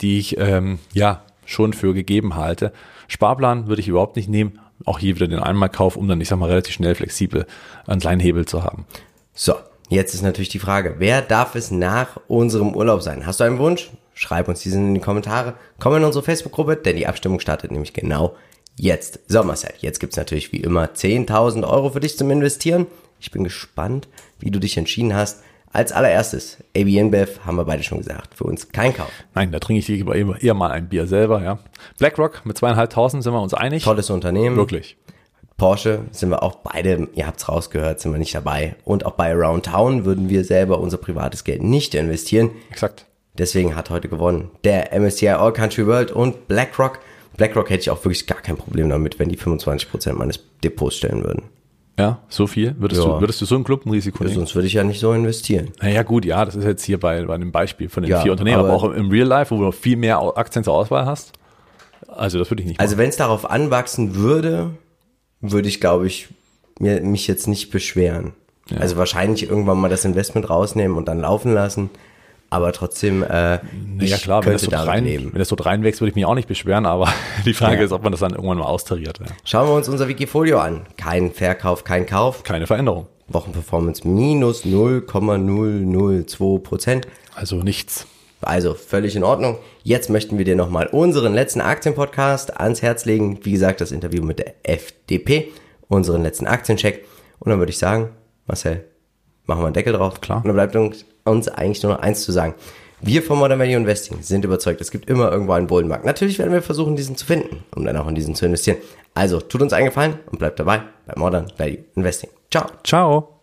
die ich ähm, ja schon für gegeben halte. Sparplan würde ich überhaupt nicht nehmen. Auch hier wieder den Einmalkauf, um dann, ich sag mal, relativ schnell flexibel einen kleinen Hebel zu haben. So, jetzt ist natürlich die Frage, wer darf es nach unserem Urlaub sein? Hast du einen Wunsch? Schreib uns diesen in die Kommentare. Komm in unsere Facebook-Gruppe, denn die Abstimmung startet nämlich genau jetzt. So, Marcel, jetzt gibt's natürlich wie immer 10.000 Euro für dich zum Investieren. Ich bin gespannt, wie du dich entschieden hast. Als allererstes, ABN Bev, haben wir beide schon gesagt, für uns kein Kauf. Nein, da trinke ich lieber eher mal ein Bier selber, ja. BlackRock mit zweieinhalbtausend sind wir uns einig. Tolles Unternehmen. Wirklich. Porsche sind wir auch beide, ihr habt's rausgehört, sind wir nicht dabei. Und auch bei Around Town würden wir selber unser privates Geld nicht investieren. Exakt. Deswegen hat heute gewonnen der MSCI All Country World und BlackRock. BlackRock hätte ich auch wirklich gar kein Problem damit, wenn die 25% meines Depots stellen würden. Ja, so viel? Würdest, ja. du, würdest du so ein Klumpenrisiko nehmen? Sonst würde ich ja nicht so investieren. Naja gut, ja, das ist jetzt hier bei, bei einem Beispiel von den ja, vier Unternehmen, aber, aber, auch im Real Life, wo du noch viel mehr Aktien zur Auswahl hast. Also das würde ich nicht also machen. Also wenn es darauf anwachsen würde, würde ich, glaube ich, mir, mich jetzt nicht beschweren. Ja. Also wahrscheinlich irgendwann mal das Investment rausnehmen und dann laufen lassen aber trotzdem, äh, ja klar, wenn das, so rein, wenn das so reinwächst, würde ich mich auch nicht beschweren, aber die Frage ja. ist, ob man das dann irgendwann mal austariert. Ja. Schauen wir uns unser Wikifolio an. Kein Verkauf, kein Kauf. Keine Veränderung. Wochenperformance minus 0,002 Prozent. Also nichts. Also völlig in Ordnung. Jetzt möchten wir dir nochmal unseren letzten Aktienpodcast ans Herz legen. Wie gesagt, das Interview mit der FDP, unseren letzten Aktiencheck. Und dann würde ich sagen, Marcel, machen wir einen Deckel drauf. Klar. Und dann bleibt uns eigentlich nur noch eins zu sagen. Wir von Modern Value Investing sind überzeugt, es gibt immer irgendwo einen Bullenmarkt. Natürlich werden wir versuchen, diesen zu finden, um dann auch in diesen zu investieren. Also, tut uns einen Gefallen und bleibt dabei bei Modern Value Investing. Ciao. Ciao.